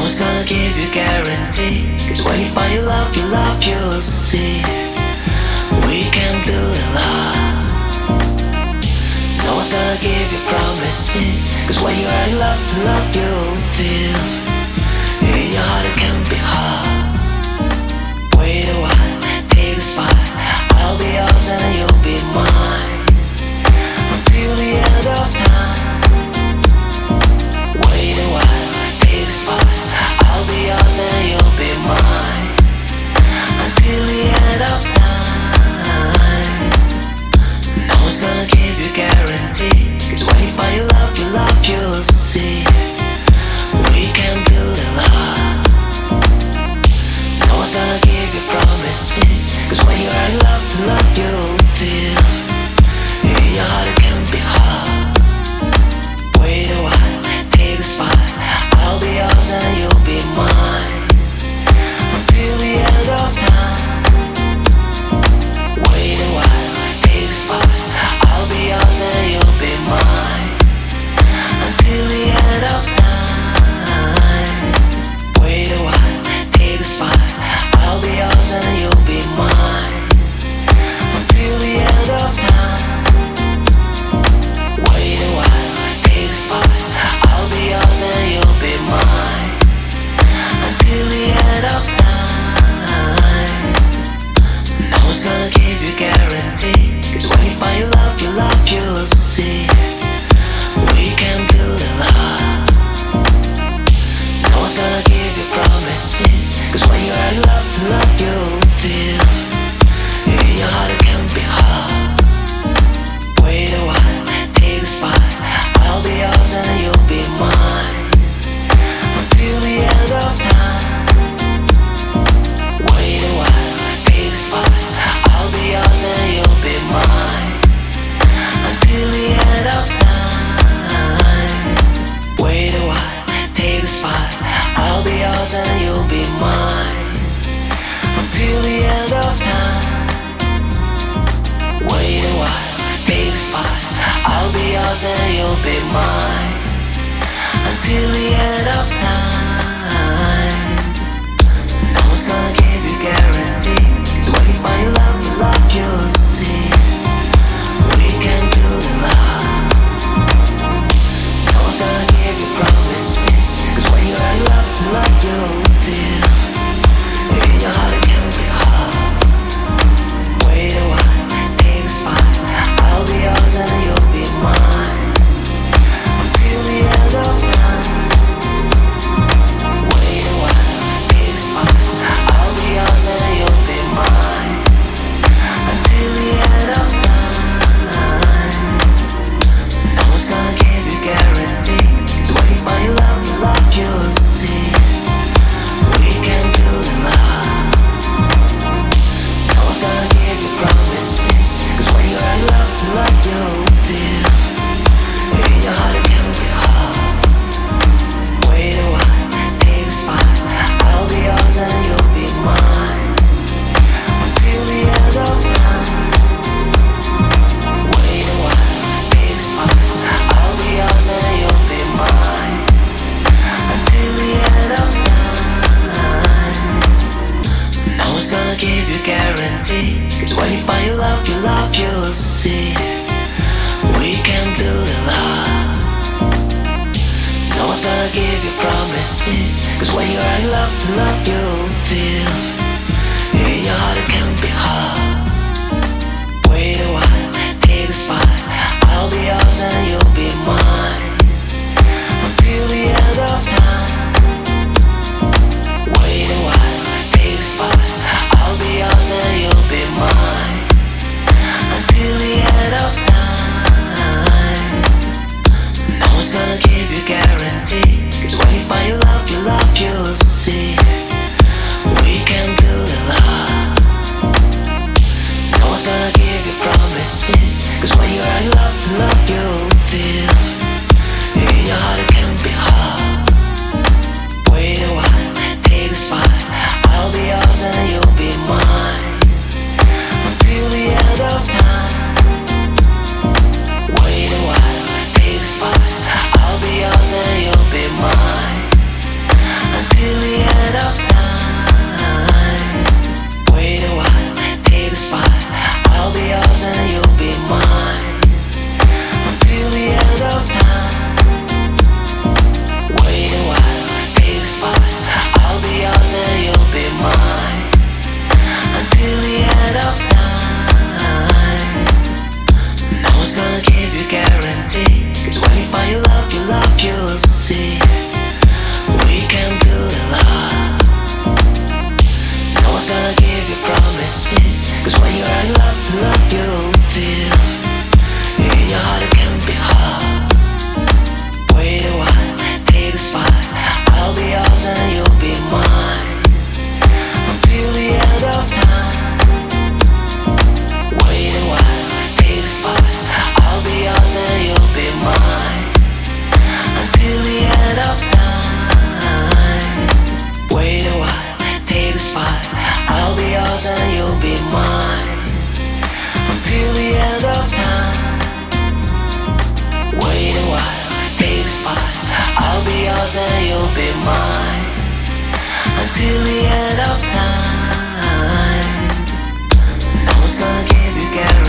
No one's gonna give you guarantee. Cause when you find your love, your love, you'll see. We can do it lot. No one's gonna give you promises. Cause when you are in love, your love, you'll feel. In your heart, it can be hard. Wait a while, take a spot. I'll be yours and you'll be mine. Until the end of time. yours and you'll be mine until the end of time. No one's gonna give you guarantee. When you find love, you love yours. give you guarantee. Cause when you find your love, your love, you'll see. We can do it love. No one's gonna give you promises. Cause when you're in love, love, you'll feel. I'll be yours and you'll be mine until the end of time. No one's gonna give you guys.